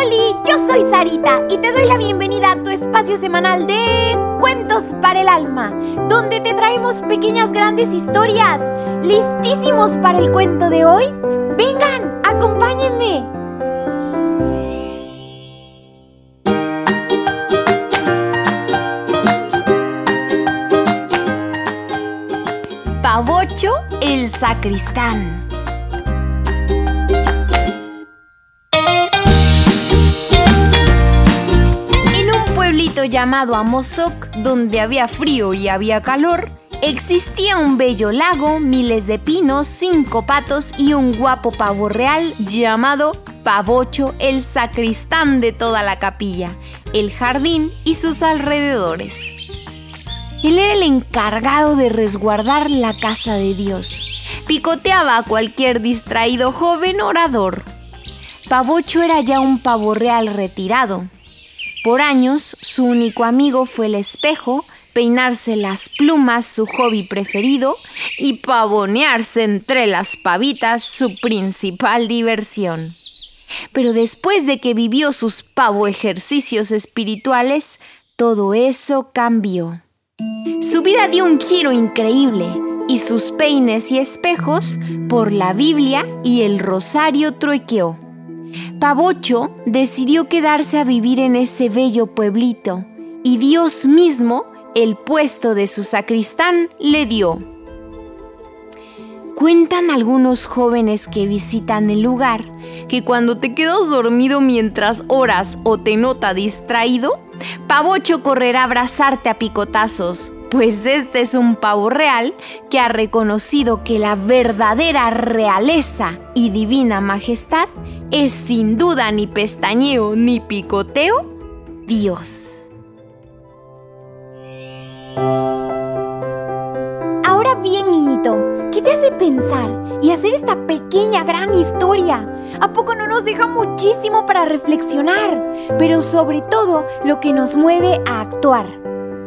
Oli, yo soy Sarita y te doy la bienvenida a tu espacio semanal de Cuentos para el Alma, donde te traemos pequeñas grandes historias. ¿Listísimos para el cuento de hoy? Vengan, acompáñenme. Pavocho el sacristán. Llamado Amozoc, donde había frío y había calor, existía un bello lago, miles de pinos, cinco patos y un guapo pavo real llamado Pavocho, el sacristán de toda la capilla, el jardín y sus alrededores. Él era el encargado de resguardar la casa de Dios. Picoteaba a cualquier distraído joven orador. Pavocho era ya un pavo real retirado, por años, su único amigo fue el espejo, peinarse las plumas su hobby preferido y pavonearse entre las pavitas su principal diversión. Pero después de que vivió sus pavo ejercicios espirituales, todo eso cambió. Su vida dio un giro increíble y sus peines y espejos por la Biblia y el rosario truequeó. Pavocho decidió quedarse a vivir en ese bello pueblito y Dios mismo el puesto de su sacristán le dio. Cuentan algunos jóvenes que visitan el lugar que cuando te quedas dormido mientras oras o te nota distraído, Pavocho correrá a abrazarte a picotazos, pues este es un pavo real que ha reconocido que la verdadera realeza y divina majestad es sin duda ni pestañeo ni picoteo, Dios. Ahora bien, niñito, ¿qué te hace pensar y hacer esta pequeña gran historia? ¿A poco no nos deja muchísimo para reflexionar? Pero sobre todo lo que nos mueve a actuar.